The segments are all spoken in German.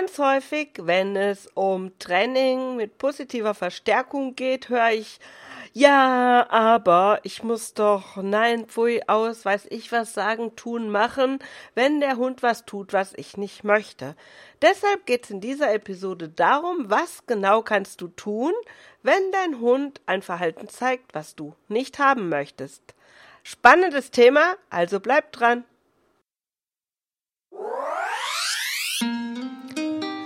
Ganz häufig, wenn es um Training mit positiver Verstärkung geht, höre ich, ja, aber ich muss doch, nein, pfui, aus, weiß ich was sagen, tun, machen, wenn der Hund was tut, was ich nicht möchte. Deshalb geht es in dieser Episode darum, was genau kannst du tun, wenn dein Hund ein Verhalten zeigt, was du nicht haben möchtest. Spannendes Thema, also bleib dran.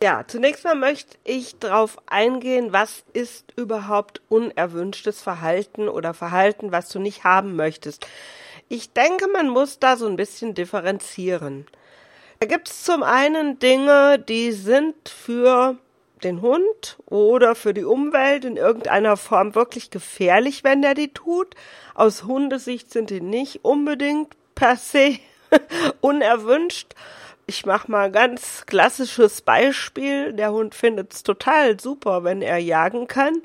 Ja, zunächst mal möchte ich darauf eingehen, was ist überhaupt unerwünschtes Verhalten oder Verhalten, was du nicht haben möchtest. Ich denke, man muss da so ein bisschen differenzieren. Da gibt es zum einen Dinge, die sind für den Hund oder für die Umwelt in irgendeiner Form wirklich gefährlich, wenn der die tut. Aus Hundesicht sind die nicht unbedingt per se unerwünscht. Ich mache mal ganz klassisches Beispiel. Der Hund findet es total super, wenn er jagen kann.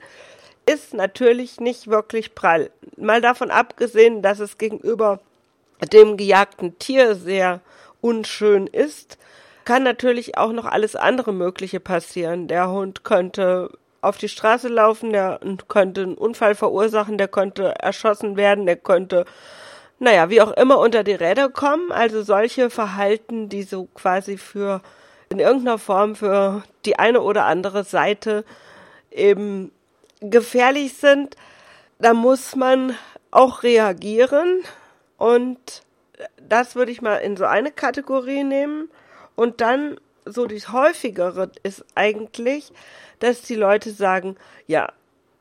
Ist natürlich nicht wirklich prall. Mal davon abgesehen, dass es gegenüber dem gejagten Tier sehr unschön ist, kann natürlich auch noch alles andere Mögliche passieren. Der Hund könnte auf die Straße laufen, der könnte einen Unfall verursachen, der könnte erschossen werden, der könnte naja, wie auch immer unter die Räder kommen. Also solche Verhalten, die so quasi für in irgendeiner Form für die eine oder andere Seite eben gefährlich sind, da muss man auch reagieren. Und das würde ich mal in so eine Kategorie nehmen. Und dann so die häufigere ist eigentlich, dass die Leute sagen, ja,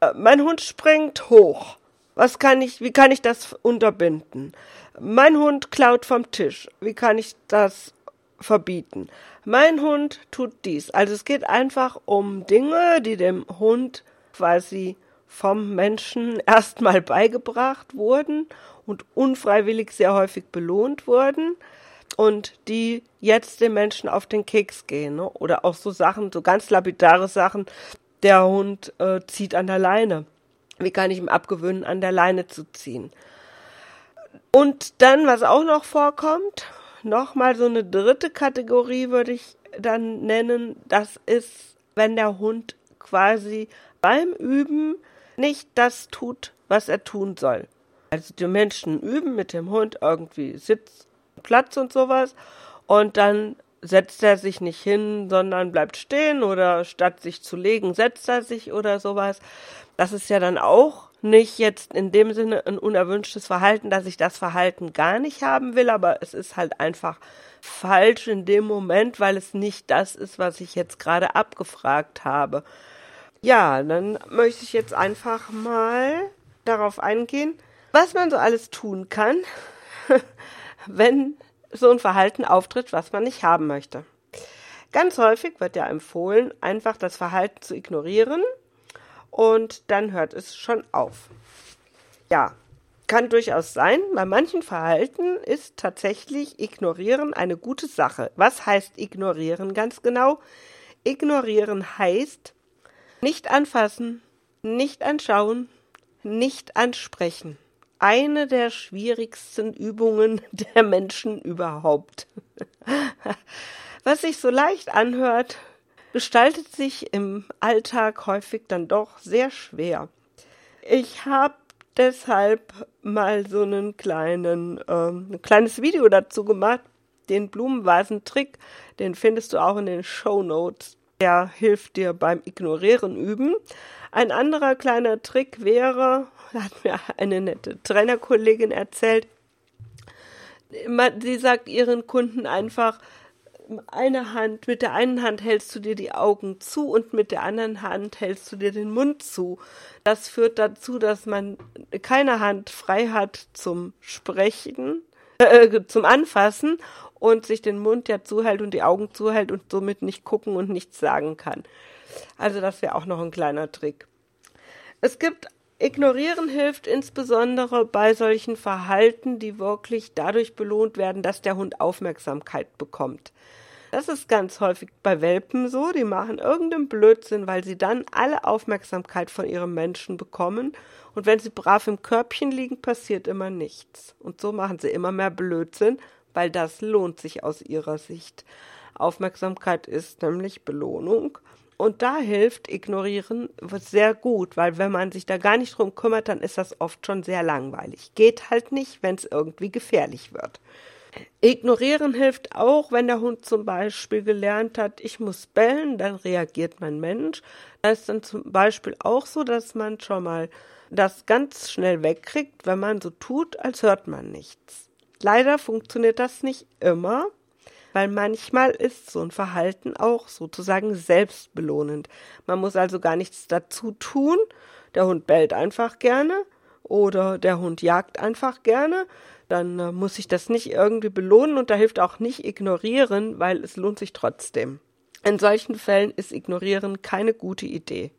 äh, mein Hund springt hoch was kann ich, wie kann ich das unterbinden? Mein Hund klaut vom Tisch. Wie kann ich das verbieten? Mein Hund tut dies. Also es geht einfach um Dinge, die dem Hund quasi vom Menschen erstmal beigebracht wurden und unfreiwillig sehr häufig belohnt wurden und die jetzt den Menschen auf den Keks gehen. Ne? Oder auch so Sachen, so ganz lapidare Sachen, der Hund äh, zieht an der Leine. Wie kann ich ihm abgewöhnen, an der Leine zu ziehen? Und dann, was auch noch vorkommt, nochmal so eine dritte Kategorie würde ich dann nennen, das ist, wenn der Hund quasi beim Üben nicht das tut, was er tun soll. Also die Menschen üben mit dem Hund irgendwie Sitz, Platz und sowas und dann setzt er sich nicht hin, sondern bleibt stehen oder statt sich zu legen, setzt er sich oder sowas. Das ist ja dann auch nicht jetzt in dem Sinne ein unerwünschtes Verhalten, dass ich das Verhalten gar nicht haben will, aber es ist halt einfach falsch in dem Moment, weil es nicht das ist, was ich jetzt gerade abgefragt habe. Ja, dann möchte ich jetzt einfach mal darauf eingehen, was man so alles tun kann, wenn so ein Verhalten auftritt, was man nicht haben möchte. Ganz häufig wird ja empfohlen, einfach das Verhalten zu ignorieren und dann hört es schon auf. Ja, kann durchaus sein. Bei manchen Verhalten ist tatsächlich Ignorieren eine gute Sache. Was heißt Ignorieren ganz genau? Ignorieren heißt nicht anfassen, nicht anschauen, nicht ansprechen eine der schwierigsten Übungen der Menschen überhaupt. Was sich so leicht anhört, gestaltet sich im Alltag häufig dann doch sehr schwer. Ich habe deshalb mal so einen kleinen, ähm, ein kleines Video dazu gemacht, den Blumenvasen-Trick, den findest du auch in den Show Notes. Der hilft dir beim Ignorieren üben. Ein anderer kleiner Trick wäre, hat mir eine nette Trainerkollegin erzählt. Sie sagt ihren Kunden einfach, eine Hand, mit der einen Hand hältst du dir die Augen zu und mit der anderen Hand hältst du dir den Mund zu. Das führt dazu, dass man keine Hand frei hat zum Sprechen, äh, zum Anfassen und sich den Mund ja zuhält und die Augen zuhält und somit nicht gucken und nichts sagen kann. Also das wäre auch noch ein kleiner Trick. Es gibt Ignorieren hilft insbesondere bei solchen Verhalten, die wirklich dadurch belohnt werden, dass der Hund Aufmerksamkeit bekommt. Das ist ganz häufig bei Welpen so, die machen irgendeinen Blödsinn, weil sie dann alle Aufmerksamkeit von ihrem Menschen bekommen und wenn sie brav im Körbchen liegen, passiert immer nichts. Und so machen sie immer mehr Blödsinn, weil das lohnt sich aus ihrer Sicht. Aufmerksamkeit ist nämlich Belohnung und da hilft Ignorieren sehr gut, weil wenn man sich da gar nicht drum kümmert, dann ist das oft schon sehr langweilig. Geht halt nicht, wenn es irgendwie gefährlich wird. Ignorieren hilft auch, wenn der Hund zum Beispiel gelernt hat, ich muss bellen, dann reagiert mein Mensch. Da ist dann zum Beispiel auch so, dass man schon mal das ganz schnell wegkriegt, wenn man so tut, als hört man nichts. Leider funktioniert das nicht immer weil manchmal ist so ein Verhalten auch sozusagen selbstbelohnend. Man muss also gar nichts dazu tun. Der Hund bellt einfach gerne oder der Hund jagt einfach gerne. Dann äh, muss ich das nicht irgendwie belohnen und da hilft auch nicht ignorieren, weil es lohnt sich trotzdem. In solchen Fällen ist ignorieren keine gute Idee.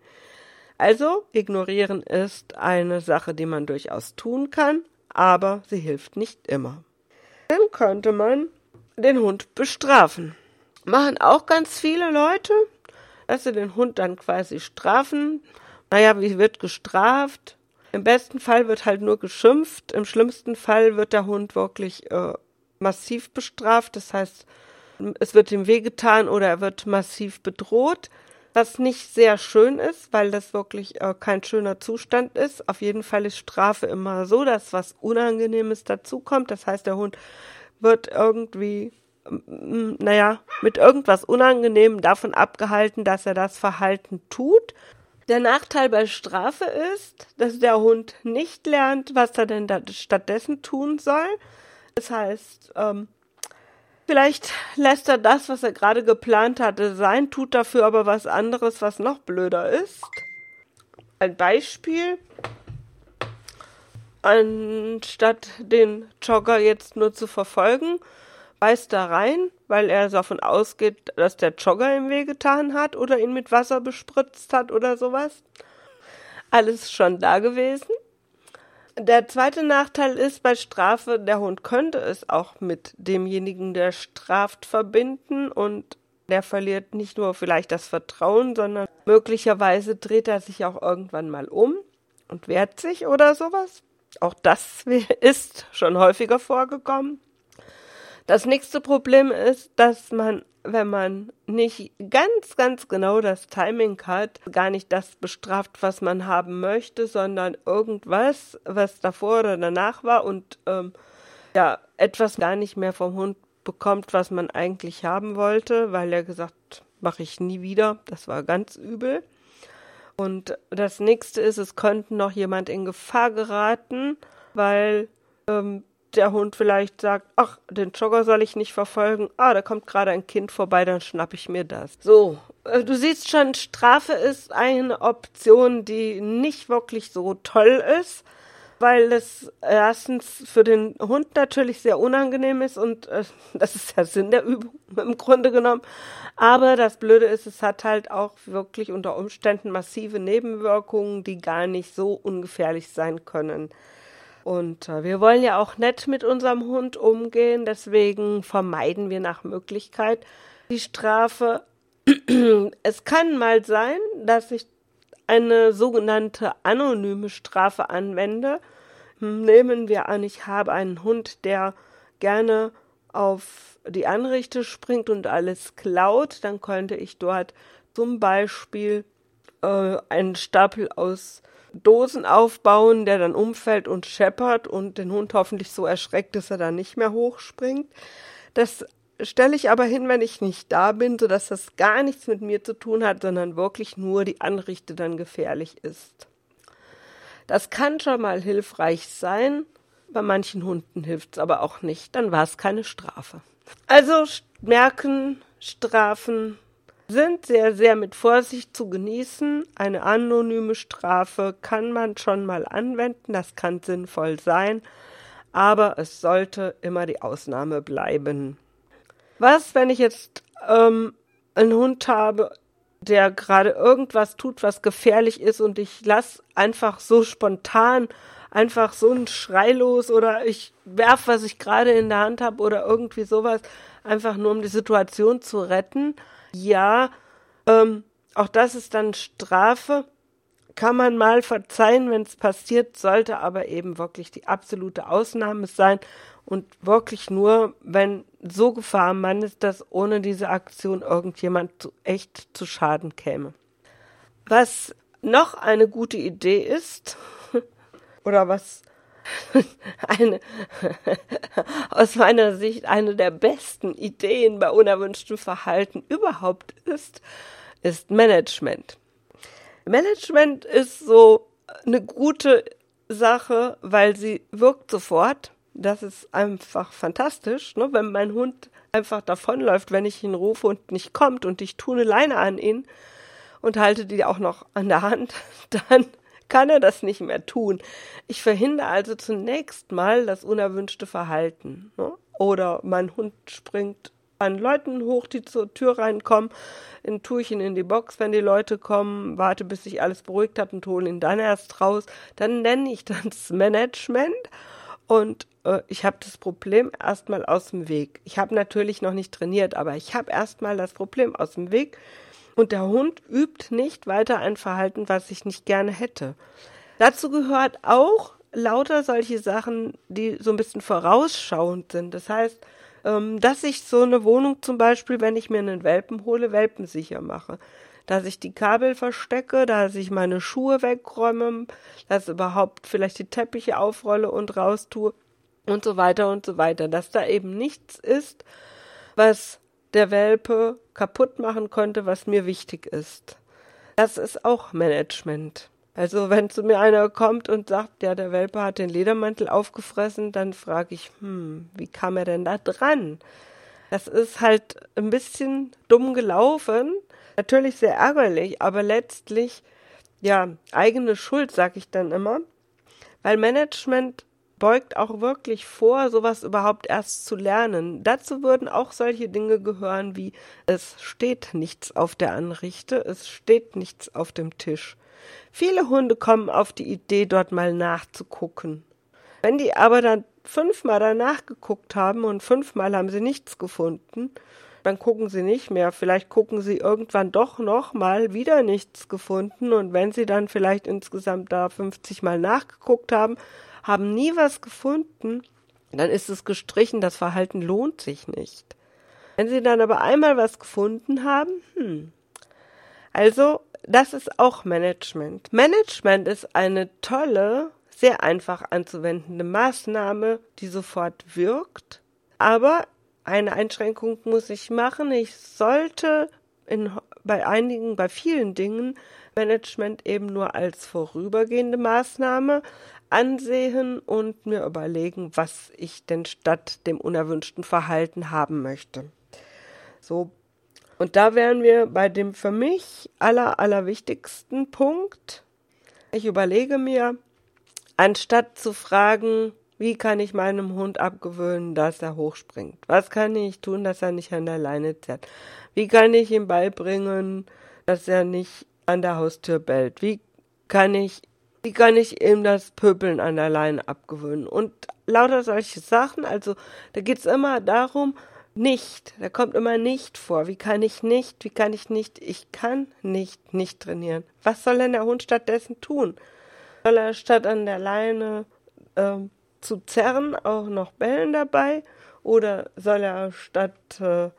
Also, ignorieren ist eine Sache, die man durchaus tun kann, aber sie hilft nicht immer. Dann könnte man den Hund bestrafen. Machen auch ganz viele Leute, dass sie den Hund dann quasi strafen. Naja, wie wird gestraft? Im besten Fall wird halt nur geschimpft. Im schlimmsten Fall wird der Hund wirklich äh, massiv bestraft. Das heißt, es wird ihm wehgetan oder er wird massiv bedroht. Was nicht sehr schön ist, weil das wirklich äh, kein schöner Zustand ist. Auf jeden Fall ist Strafe immer so, dass was Unangenehmes dazukommt. Das heißt, der Hund wird irgendwie, naja, mit irgendwas Unangenehmem davon abgehalten, dass er das Verhalten tut. Der Nachteil bei Strafe ist, dass der Hund nicht lernt, was er denn stattdessen tun soll. Das heißt, ähm, vielleicht lässt er das, was er gerade geplant hatte, sein, tut dafür aber was anderes, was noch blöder ist. Ein Beispiel anstatt den Jogger jetzt nur zu verfolgen, beißt da rein, weil er davon ausgeht, dass der Jogger ihm wehgetan hat oder ihn mit Wasser bespritzt hat oder sowas. Alles schon da gewesen. Der zweite Nachteil ist bei Strafe, der Hund könnte es auch mit demjenigen, der straft, verbinden und der verliert nicht nur vielleicht das Vertrauen, sondern möglicherweise dreht er sich auch irgendwann mal um und wehrt sich oder sowas. Auch das ist schon häufiger vorgekommen. Das nächste Problem ist, dass man, wenn man nicht ganz, ganz genau das Timing hat, gar nicht das bestraft, was man haben möchte, sondern irgendwas, was davor oder danach war und ähm, ja, etwas gar nicht mehr vom Hund bekommt, was man eigentlich haben wollte, weil er gesagt, mache ich nie wieder. Das war ganz übel. Und das nächste ist, es könnte noch jemand in Gefahr geraten, weil ähm, der Hund vielleicht sagt, ach, den Jogger soll ich nicht verfolgen. Ah, da kommt gerade ein Kind vorbei, dann schnapp ich mir das. So, äh, du siehst schon, Strafe ist eine Option, die nicht wirklich so toll ist weil es erstens für den Hund natürlich sehr unangenehm ist und äh, das ist der Sinn der Übung im Grunde genommen. Aber das Blöde ist, es hat halt auch wirklich unter Umständen massive Nebenwirkungen, die gar nicht so ungefährlich sein können. Und äh, wir wollen ja auch nett mit unserem Hund umgehen, deswegen vermeiden wir nach Möglichkeit die Strafe. es kann mal sein, dass ich eine sogenannte anonyme Strafe anwende. Nehmen wir an, ich habe einen Hund, der gerne auf die Anrichte springt und alles klaut, dann könnte ich dort zum Beispiel äh, einen Stapel aus Dosen aufbauen, der dann umfällt und scheppert und den Hund hoffentlich so erschreckt, dass er dann nicht mehr hochspringt. Das stelle ich aber hin, wenn ich nicht da bin, sodass das gar nichts mit mir zu tun hat, sondern wirklich nur die Anrichte dann gefährlich ist. Das kann schon mal hilfreich sein. Bei manchen Hunden hilft es aber auch nicht. Dann war es keine Strafe. Also merken, Strafen sind sehr, sehr mit Vorsicht zu genießen. Eine anonyme Strafe kann man schon mal anwenden. Das kann sinnvoll sein. Aber es sollte immer die Ausnahme bleiben. Was, wenn ich jetzt ähm, einen Hund habe, der gerade irgendwas tut, was gefährlich ist und ich lass einfach so spontan einfach so einen Schrei los oder ich werf, was ich gerade in der Hand habe oder irgendwie sowas, einfach nur um die Situation zu retten. Ja, ähm, auch das ist dann Strafe. Kann man mal verzeihen, wenn es passiert, sollte aber eben wirklich die absolute Ausnahme sein und wirklich nur, wenn so Gefahr am Mann ist, dass ohne diese Aktion irgendjemand zu, echt zu Schaden käme. Was noch eine gute Idee ist, oder was eine aus meiner Sicht eine der besten Ideen bei unerwünschtem Verhalten überhaupt ist, ist Management. Management ist so eine gute Sache, weil sie wirkt sofort. Das ist einfach fantastisch, ne? wenn mein Hund einfach davonläuft, wenn ich ihn rufe und nicht kommt und ich tue eine Leine an ihn und halte die auch noch an der Hand, dann kann er das nicht mehr tun. Ich verhindere also zunächst mal das unerwünschte Verhalten. Ne? Oder mein Hund springt an Leuten hoch, die zur Tür reinkommen, dann tue in die Box, wenn die Leute kommen, warte, bis sich alles beruhigt hat und hole ihn dann erst raus. Dann nenne ich das Management und äh, ich habe das Problem erstmal aus dem Weg. Ich habe natürlich noch nicht trainiert, aber ich habe erstmal das Problem aus dem Weg und der Hund übt nicht weiter ein Verhalten, was ich nicht gerne hätte. Dazu gehört auch lauter solche Sachen, die so ein bisschen vorausschauend sind. Das heißt, ähm, dass ich so eine Wohnung zum Beispiel, wenn ich mir einen Welpen hole, welpensicher mache. Dass ich die Kabel verstecke, dass ich meine Schuhe wegräume, dass überhaupt vielleicht die Teppiche aufrolle und raustue und so weiter und so weiter. Dass da eben nichts ist, was der Welpe kaputt machen könnte, was mir wichtig ist. Das ist auch Management. Also wenn zu mir einer kommt und sagt, ja, der Welpe hat den Ledermantel aufgefressen, dann frage ich, hm, wie kam er denn da dran? Das ist halt ein bisschen dumm gelaufen, natürlich sehr ärgerlich, aber letztlich ja eigene Schuld, sag ich dann immer, weil Management beugt auch wirklich vor, sowas überhaupt erst zu lernen. Dazu würden auch solche Dinge gehören wie es steht nichts auf der Anrichte, es steht nichts auf dem Tisch. Viele Hunde kommen auf die Idee, dort mal nachzugucken. Wenn die aber dann fünfmal danach geguckt haben und fünfmal haben sie nichts gefunden, dann gucken sie nicht mehr. Vielleicht gucken sie irgendwann doch noch mal wieder nichts gefunden und wenn sie dann vielleicht insgesamt da 50 Mal nachgeguckt haben, haben nie was gefunden, dann ist es gestrichen, das Verhalten lohnt sich nicht. Wenn sie dann aber einmal was gefunden haben, hm. Also, das ist auch Management. Management ist eine tolle, sehr einfach anzuwendende Maßnahme, die sofort wirkt. Aber eine Einschränkung muss ich machen. Ich sollte in, bei einigen, bei vielen Dingen Management eben nur als vorübergehende Maßnahme ansehen und mir überlegen, was ich denn statt dem unerwünschten Verhalten haben möchte. So. Und da wären wir bei dem für mich aller, allerwichtigsten Punkt. Ich überlege mir, anstatt zu fragen, wie kann ich meinem Hund abgewöhnen, dass er hochspringt? Was kann ich tun, dass er nicht an der Leine zerrt? Wie kann ich ihm beibringen, dass er nicht an der Haustür bellt? Wie kann ich wie kann ich ihm das Pöbeln an der Leine abgewöhnen? Und lauter solche Sachen, also da geht's immer darum, nicht, da kommt immer nicht vor. Wie kann ich nicht, wie kann ich nicht, ich kann nicht, nicht trainieren. Was soll denn der Hund stattdessen tun? Soll er statt an der Leine äh, zu zerren auch noch bellen dabei? Oder soll er statt äh,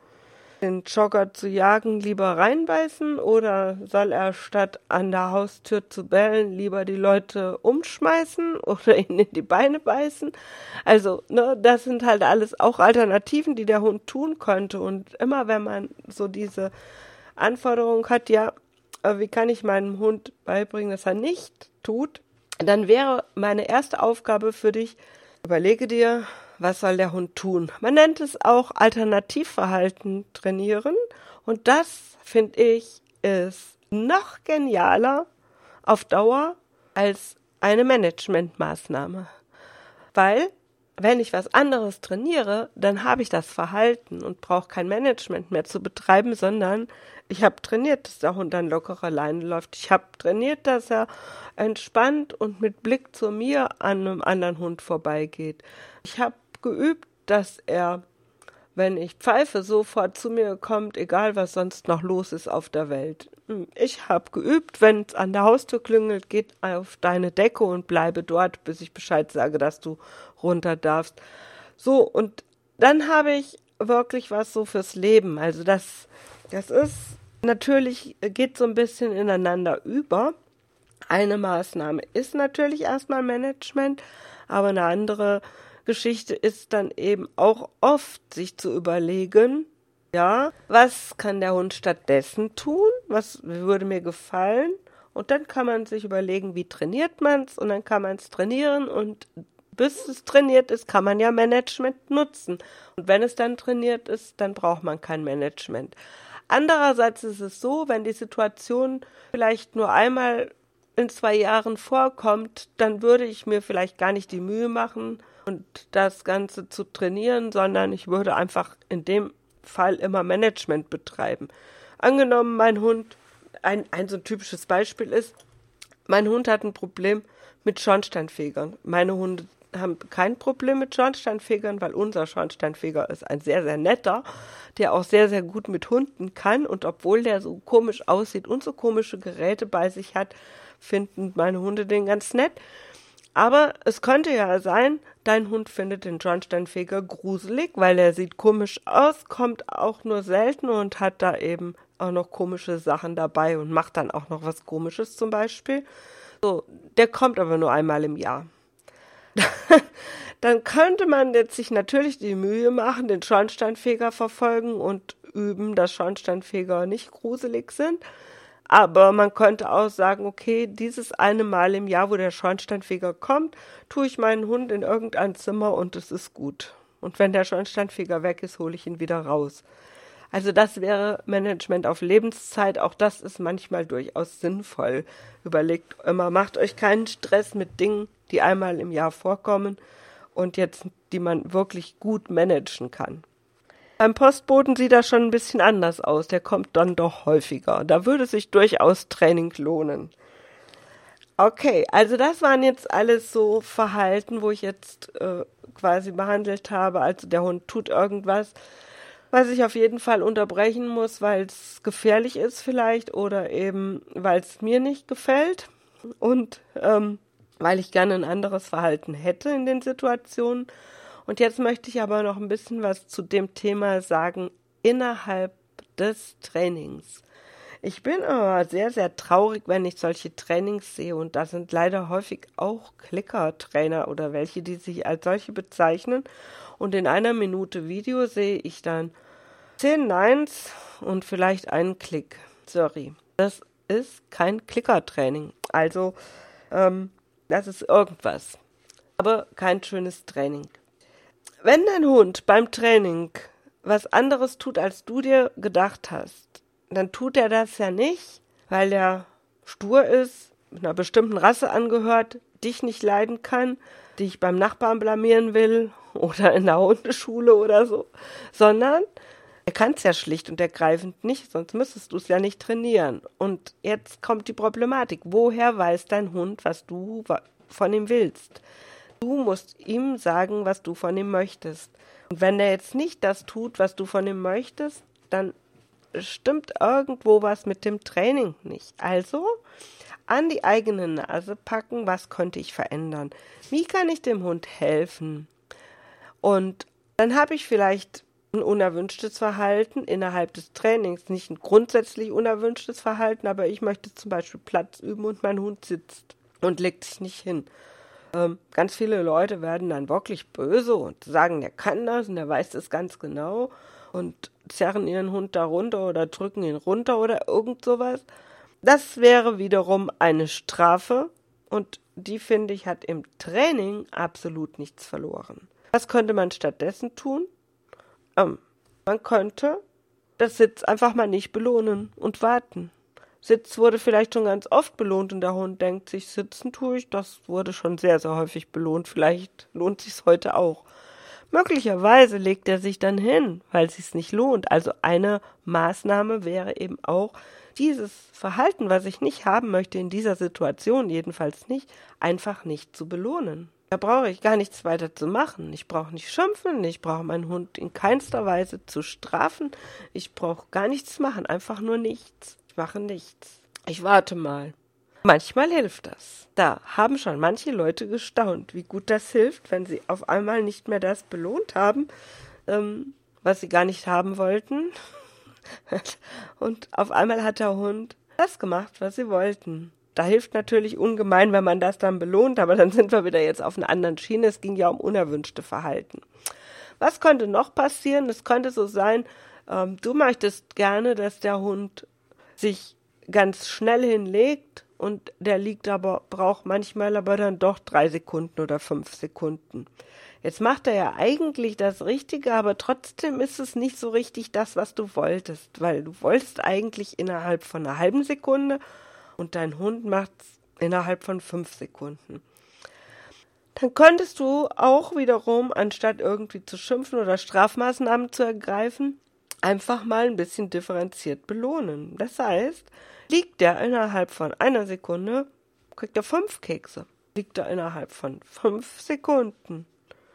den Jogger zu jagen, lieber reinbeißen oder soll er statt an der Haustür zu bellen lieber die Leute umschmeißen oder ihnen in die Beine beißen? Also, ne, das sind halt alles auch Alternativen, die der Hund tun könnte. Und immer wenn man so diese Anforderung hat, ja, äh, wie kann ich meinem Hund beibringen, dass er nicht tut, dann wäre meine erste Aufgabe für dich, überlege dir, was soll der Hund tun? Man nennt es auch Alternativverhalten trainieren. Und das, finde ich, ist noch genialer auf Dauer als eine Managementmaßnahme. Weil wenn ich was anderes trainiere, dann habe ich das Verhalten und brauche kein Management mehr zu betreiben, sondern ich habe trainiert, dass der Hund dann lockerer Leine läuft. Ich habe trainiert, dass er entspannt und mit Blick zu mir an einem anderen Hund vorbeigeht. Ich habe geübt, dass er, wenn ich pfeife, sofort zu mir kommt, egal was sonst noch los ist auf der Welt. Hm, ich habe geübt, wenn es an der Haustür klingelt, geht auf deine Decke und bleibe dort, bis ich Bescheid sage, dass du runter darfst. So, und dann habe ich wirklich was so fürs Leben. Also das, das ist natürlich, geht so ein bisschen ineinander über. Eine Maßnahme ist natürlich erstmal Management, aber eine andere Geschichte ist dann eben auch oft sich zu überlegen, ja, was kann der Hund stattdessen tun? Was würde mir gefallen? Und dann kann man sich überlegen, wie trainiert man es und dann kann man es trainieren und bis es trainiert ist, kann man ja Management nutzen. Und wenn es dann trainiert ist, dann braucht man kein Management. Andererseits ist es so, wenn die Situation vielleicht nur einmal in zwei Jahren vorkommt, dann würde ich mir vielleicht gar nicht die Mühe machen und das Ganze zu trainieren, sondern ich würde einfach in dem Fall immer Management betreiben. Angenommen, mein Hund, ein, ein so typisches Beispiel ist, mein Hund hat ein Problem mit Schornsteinfegern. Meine Hunde haben kein Problem mit Schornsteinfegern, weil unser Schornsteinfeger ist ein sehr, sehr netter, der auch sehr, sehr gut mit Hunden kann. Und obwohl der so komisch aussieht und so komische Geräte bei sich hat, finden meine Hunde den ganz nett. Aber es könnte ja sein, dein Hund findet den Schornsteinfeger gruselig, weil er sieht komisch aus, kommt auch nur selten und hat da eben auch noch komische Sachen dabei und macht dann auch noch was Komisches zum Beispiel. So, der kommt aber nur einmal im Jahr. dann könnte man jetzt sich natürlich die Mühe machen, den Schornsteinfeger verfolgen und üben, dass Schornsteinfeger nicht gruselig sind. Aber man könnte auch sagen, okay, dieses eine Mal im Jahr, wo der Schornsteinfeger kommt, tue ich meinen Hund in irgendein Zimmer und es ist gut. Und wenn der Schornsteinfeger weg ist, hole ich ihn wieder raus. Also das wäre Management auf Lebenszeit. Auch das ist manchmal durchaus sinnvoll. Überlegt immer, macht euch keinen Stress mit Dingen, die einmal im Jahr vorkommen und jetzt, die man wirklich gut managen kann. Beim Postboten sieht das schon ein bisschen anders aus. Der kommt dann doch häufiger. Da würde sich durchaus Training lohnen. Okay, also das waren jetzt alles so Verhalten, wo ich jetzt äh, quasi behandelt habe. Also der Hund tut irgendwas, was ich auf jeden Fall unterbrechen muss, weil es gefährlich ist vielleicht oder eben weil es mir nicht gefällt und ähm, weil ich gerne ein anderes Verhalten hätte in den Situationen. Und jetzt möchte ich aber noch ein bisschen was zu dem Thema sagen innerhalb des Trainings. Ich bin aber sehr, sehr traurig, wenn ich solche Trainings sehe und da sind leider häufig auch Klicker-Trainer oder welche, die sich als solche bezeichnen. Und in einer Minute Video sehe ich dann zehn Neins und vielleicht einen Klick. Sorry, das ist kein Klicker-Training. Also, ähm, das ist irgendwas. Aber kein schönes Training. Wenn dein Hund beim Training was anderes tut, als du dir gedacht hast, dann tut er das ja nicht, weil er stur ist, einer bestimmten Rasse angehört, dich nicht leiden kann, dich beim Nachbarn blamieren will oder in der Hundeschule oder so, sondern er kann es ja schlicht und ergreifend nicht, sonst müsstest du es ja nicht trainieren. Und jetzt kommt die Problematik. Woher weiß dein Hund, was du von ihm willst? Du musst ihm sagen, was du von ihm möchtest. Und wenn er jetzt nicht das tut, was du von ihm möchtest, dann stimmt irgendwo was mit dem Training nicht. Also an die eigene Nase packen, was könnte ich verändern? Wie kann ich dem Hund helfen? Und dann habe ich vielleicht ein unerwünschtes Verhalten innerhalb des Trainings. Nicht ein grundsätzlich unerwünschtes Verhalten, aber ich möchte zum Beispiel Platz üben und mein Hund sitzt und legt sich nicht hin. Ähm, ganz viele Leute werden dann wirklich böse und sagen, der kann das und der weiß das ganz genau und zerren ihren Hund da runter oder drücken ihn runter oder irgend sowas. Das wäre wiederum eine Strafe und die finde ich hat im Training absolut nichts verloren. Was könnte man stattdessen tun? Ähm, man könnte das Sitz einfach mal nicht belohnen und warten. Sitz wurde vielleicht schon ganz oft belohnt und der Hund denkt sich, sitzen tue ich, das wurde schon sehr, sehr häufig belohnt. Vielleicht lohnt sich's heute auch. Möglicherweise legt er sich dann hin, weil es sich nicht lohnt. Also eine Maßnahme wäre eben auch, dieses Verhalten, was ich nicht haben möchte in dieser Situation, jedenfalls nicht, einfach nicht zu belohnen. Da brauche ich gar nichts weiter zu machen. Ich brauche nicht schimpfen, ich brauche meinen Hund in keinster Weise zu strafen. Ich brauche gar nichts machen, einfach nur nichts. Ich mache nichts. Ich warte mal. Manchmal hilft das. Da haben schon manche Leute gestaunt, wie gut das hilft, wenn sie auf einmal nicht mehr das belohnt haben, ähm, was sie gar nicht haben wollten. Und auf einmal hat der Hund das gemacht, was sie wollten. Da hilft natürlich ungemein, wenn man das dann belohnt, aber dann sind wir wieder jetzt auf einer anderen Schiene. Es ging ja um unerwünschte Verhalten. Was könnte noch passieren? Es könnte so sein, ähm, du möchtest gerne, dass der Hund sich ganz schnell hinlegt und der liegt aber, braucht manchmal aber dann doch drei Sekunden oder fünf Sekunden. Jetzt macht er ja eigentlich das Richtige, aber trotzdem ist es nicht so richtig das, was du wolltest, weil du wolltest eigentlich innerhalb von einer halben Sekunde und dein Hund macht's innerhalb von fünf Sekunden. Dann könntest du auch wiederum, anstatt irgendwie zu schimpfen oder Strafmaßnahmen zu ergreifen, einfach mal ein bisschen differenziert belohnen. Das heißt, liegt der innerhalb von einer Sekunde, kriegt er fünf Kekse. Liegt er innerhalb von fünf Sekunden,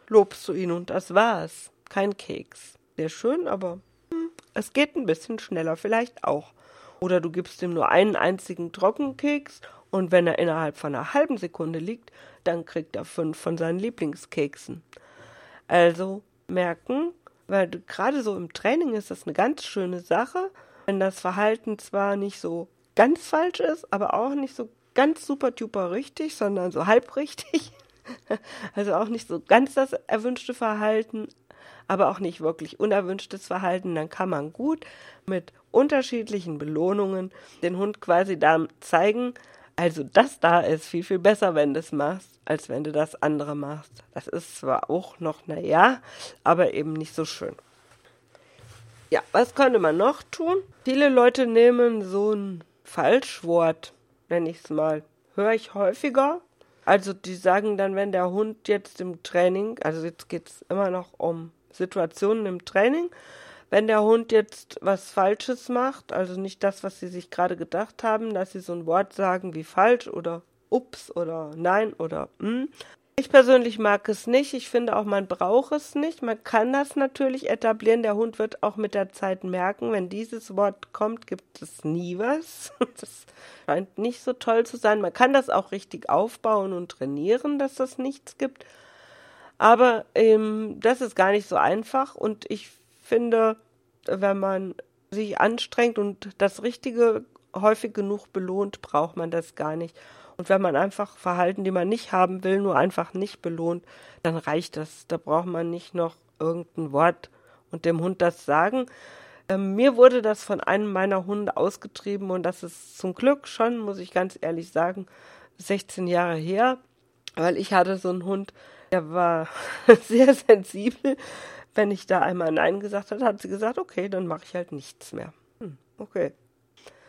lobst du ihn und das war's. Kein Keks. Sehr schön, aber hm, es geht ein bisschen schneller vielleicht auch. Oder du gibst ihm nur einen einzigen Trockenkeks und wenn er innerhalb von einer halben Sekunde liegt, dann kriegt er fünf von seinen Lieblingskeksen. Also merken, weil gerade so im Training ist das eine ganz schöne Sache, wenn das Verhalten zwar nicht so ganz falsch ist, aber auch nicht so ganz super duper richtig, sondern so halb richtig. Also auch nicht so ganz das erwünschte Verhalten, aber auch nicht wirklich unerwünschtes Verhalten, dann kann man gut mit unterschiedlichen Belohnungen den Hund quasi da zeigen, also das da ist viel, viel besser, wenn du es machst, als wenn du das andere machst. Das ist zwar auch noch, naja, aber eben nicht so schön. Ja, was könnte man noch tun? Viele Leute nehmen so ein Falschwort, nenne ich es mal, höre ich häufiger. Also die sagen dann, wenn der Hund jetzt im Training, also jetzt geht es immer noch um Situationen im Training, wenn der Hund jetzt was Falsches macht, also nicht das, was sie sich gerade gedacht haben, dass sie so ein Wort sagen wie falsch oder ups oder nein oder mm. Ich persönlich mag es nicht. Ich finde auch, man braucht es nicht. Man kann das natürlich etablieren. Der Hund wird auch mit der Zeit merken, wenn dieses Wort kommt, gibt es nie was. Das scheint nicht so toll zu sein. Man kann das auch richtig aufbauen und trainieren, dass das nichts gibt. Aber ähm, das ist gar nicht so einfach und ich finde, wenn man sich anstrengt und das Richtige häufig genug belohnt, braucht man das gar nicht. Und wenn man einfach Verhalten, die man nicht haben will, nur einfach nicht belohnt, dann reicht das. Da braucht man nicht noch irgendein Wort und dem Hund das sagen. Ähm, mir wurde das von einem meiner Hunde ausgetrieben und das ist zum Glück schon, muss ich ganz ehrlich sagen, 16 Jahre her, weil ich hatte so einen Hund, der war sehr sensibel. Wenn ich da einmal Nein gesagt habe, hat sie gesagt, okay, dann mache ich halt nichts mehr. Hm, okay.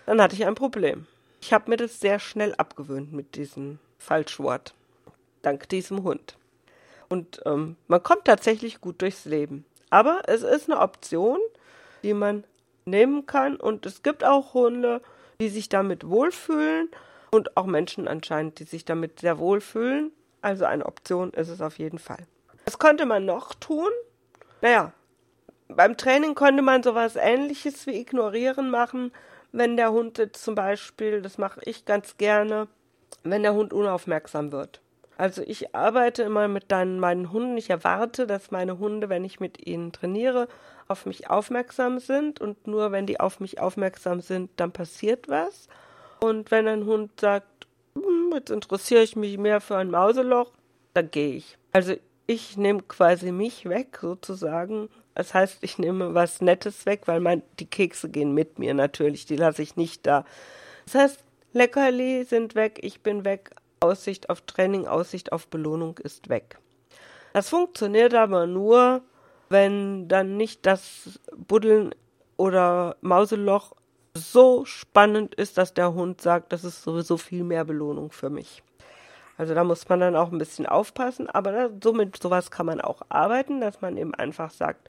Dann hatte ich ein Problem. Ich habe mir das sehr schnell abgewöhnt mit diesem Falschwort. Dank diesem Hund. Und ähm, man kommt tatsächlich gut durchs Leben. Aber es ist eine Option, die man nehmen kann. Und es gibt auch Hunde, die sich damit wohlfühlen. Und auch Menschen anscheinend, die sich damit sehr wohlfühlen. Also eine Option ist es auf jeden Fall. Was könnte man noch tun? Naja, beim Training könnte man sowas ähnliches wie ignorieren machen, wenn der Hund zum Beispiel, das mache ich ganz gerne, wenn der Hund unaufmerksam wird. Also ich arbeite immer mit deinen, meinen Hunden. Ich erwarte, dass meine Hunde, wenn ich mit ihnen trainiere, auf mich aufmerksam sind. Und nur wenn die auf mich aufmerksam sind, dann passiert was. Und wenn ein Hund sagt, hm, jetzt interessiere ich mich mehr für ein Mauseloch, dann gehe ich. Also ich nehme quasi mich weg, sozusagen. Das heißt, ich nehme was Nettes weg, weil mein, die Kekse gehen mit mir natürlich, die lasse ich nicht da. Das heißt, Leckerli sind weg, ich bin weg, Aussicht auf Training, Aussicht auf Belohnung ist weg. Das funktioniert aber nur, wenn dann nicht das Buddeln oder Mauseloch so spannend ist, dass der Hund sagt, das ist sowieso viel mehr Belohnung für mich. Also da muss man dann auch ein bisschen aufpassen, aber da, so mit sowas kann man auch arbeiten, dass man eben einfach sagt,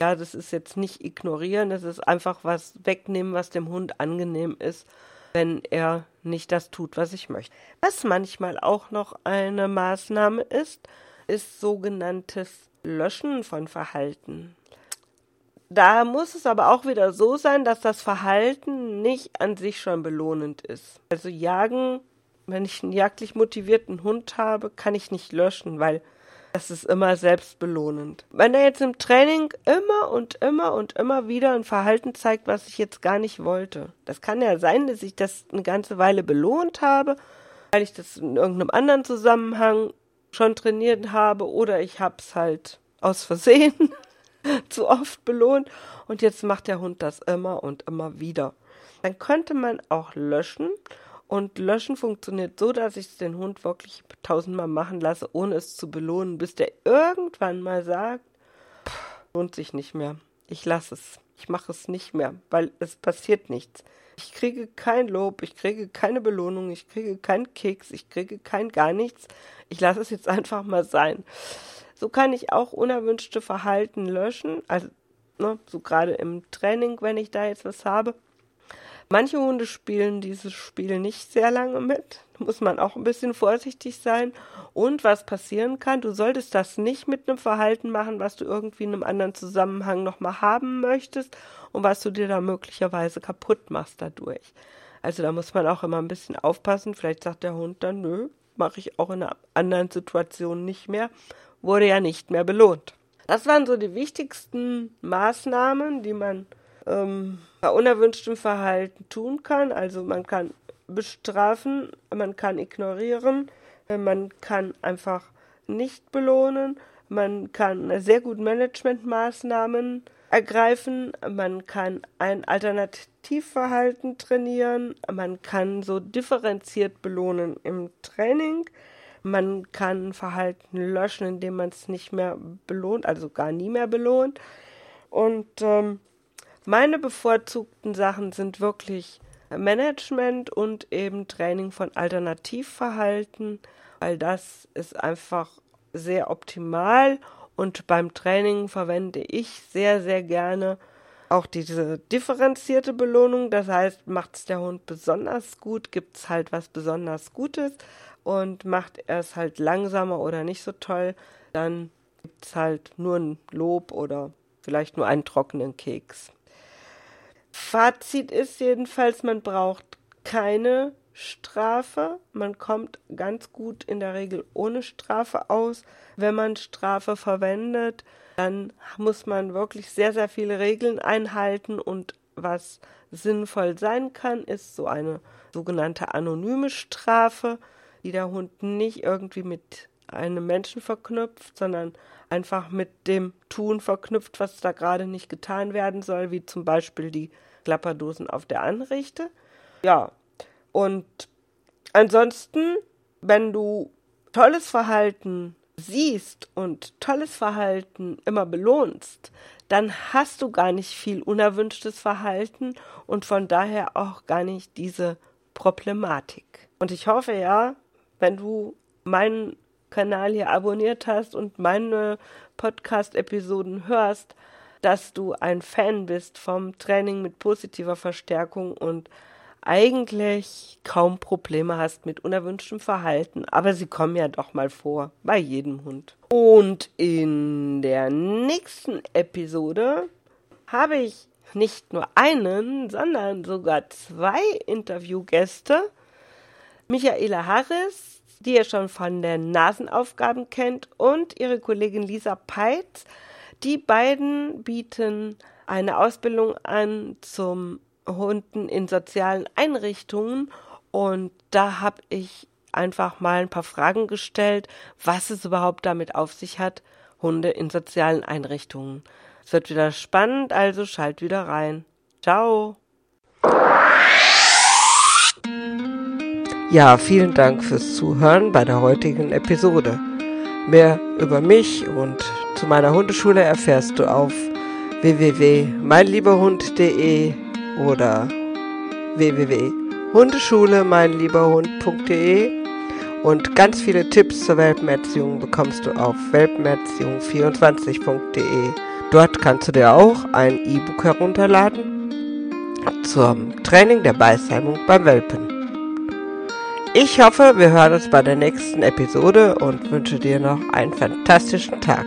ja, das ist jetzt nicht ignorieren, das ist einfach was wegnehmen, was dem Hund angenehm ist, wenn er nicht das tut, was ich möchte. Was manchmal auch noch eine Maßnahme ist, ist sogenanntes Löschen von Verhalten. Da muss es aber auch wieder so sein, dass das Verhalten nicht an sich schon belohnend ist. Also Jagen wenn ich einen jagdlich motivierten Hund habe, kann ich nicht löschen, weil das ist immer selbstbelohnend. Wenn er jetzt im Training immer und immer und immer wieder ein Verhalten zeigt, was ich jetzt gar nicht wollte, das kann ja sein, dass ich das eine ganze Weile belohnt habe, weil ich das in irgendeinem anderen Zusammenhang schon trainiert habe oder ich hab's halt aus Versehen zu oft belohnt und jetzt macht der Hund das immer und immer wieder. Dann könnte man auch löschen und löschen funktioniert so, dass ich es den Hund wirklich tausendmal machen lasse, ohne es zu belohnen, bis der irgendwann mal sagt, lohnt sich nicht mehr. Ich lasse es. Ich mache es nicht mehr, weil es passiert nichts. Ich kriege kein Lob, ich kriege keine Belohnung, ich kriege keinen Keks, ich kriege kein gar nichts. Ich lasse es jetzt einfach mal sein. So kann ich auch unerwünschte Verhalten löschen, also ne, so gerade im Training, wenn ich da jetzt was habe. Manche Hunde spielen dieses Spiel nicht sehr lange mit. Da muss man auch ein bisschen vorsichtig sein. Und was passieren kann, du solltest das nicht mit einem Verhalten machen, was du irgendwie in einem anderen Zusammenhang nochmal haben möchtest und was du dir da möglicherweise kaputt machst dadurch. Also da muss man auch immer ein bisschen aufpassen. Vielleicht sagt der Hund dann, nö, mache ich auch in einer anderen Situation nicht mehr. Wurde ja nicht mehr belohnt. Das waren so die wichtigsten Maßnahmen, die man ähm, bei unerwünschtem Verhalten tun kann. Also man kann bestrafen, man kann ignorieren, äh, man kann einfach nicht belohnen, man kann sehr gut Managementmaßnahmen ergreifen, man kann ein Alternativverhalten trainieren, man kann so differenziert belohnen im Training, man kann Verhalten löschen, indem man es nicht mehr belohnt, also gar nie mehr belohnt. Und ähm, meine bevorzugten Sachen sind wirklich Management und eben Training von Alternativverhalten, weil das ist einfach sehr optimal und beim Training verwende ich sehr, sehr gerne auch diese differenzierte Belohnung. Das heißt, macht es der Hund besonders gut, gibt es halt was besonders Gutes und macht er es halt langsamer oder nicht so toll, dann gibt es halt nur ein Lob oder vielleicht nur einen trockenen Keks. Fazit ist jedenfalls, man braucht keine Strafe. Man kommt ganz gut in der Regel ohne Strafe aus. Wenn man Strafe verwendet, dann muss man wirklich sehr, sehr viele Regeln einhalten und was sinnvoll sein kann, ist so eine sogenannte anonyme Strafe, die der Hund nicht irgendwie mit einem Menschen verknüpft, sondern einfach mit dem Tun verknüpft, was da gerade nicht getan werden soll, wie zum Beispiel die Klapperdosen auf der Anrichte. Ja, und ansonsten, wenn du tolles Verhalten siehst und tolles Verhalten immer belohnst, dann hast du gar nicht viel unerwünschtes Verhalten und von daher auch gar nicht diese Problematik. Und ich hoffe ja, wenn du meinen Kanal hier abonniert hast und meine Podcast-Episoden hörst, dass du ein Fan bist vom Training mit positiver Verstärkung und eigentlich kaum Probleme hast mit unerwünschtem Verhalten, aber sie kommen ja doch mal vor, bei jedem Hund. Und in der nächsten Episode habe ich nicht nur einen, sondern sogar zwei Interviewgäste. Michaela Harris, die ihr schon von den Nasenaufgaben kennt, und ihre Kollegin Lisa Peitz, die beiden bieten eine Ausbildung an zum Hunden in sozialen Einrichtungen und da habe ich einfach mal ein paar Fragen gestellt, was es überhaupt damit auf sich hat, Hunde in sozialen Einrichtungen. Es wird wieder spannend, also schalt wieder rein. Ciao. Ja, vielen Dank fürs Zuhören bei der heutigen Episode. Mehr über mich und zu meiner Hundeschule erfährst du auf www.meinlieberhund.de oder www.hundeschule meinlieberhund.de und ganz viele Tipps zur Welpenerziehung bekommst du auf welpenerziehung24.de. Dort kannst du dir auch ein E-Book herunterladen zum Training der Beißheimung beim Welpen. Ich hoffe, wir hören uns bei der nächsten Episode und wünsche dir noch einen fantastischen Tag.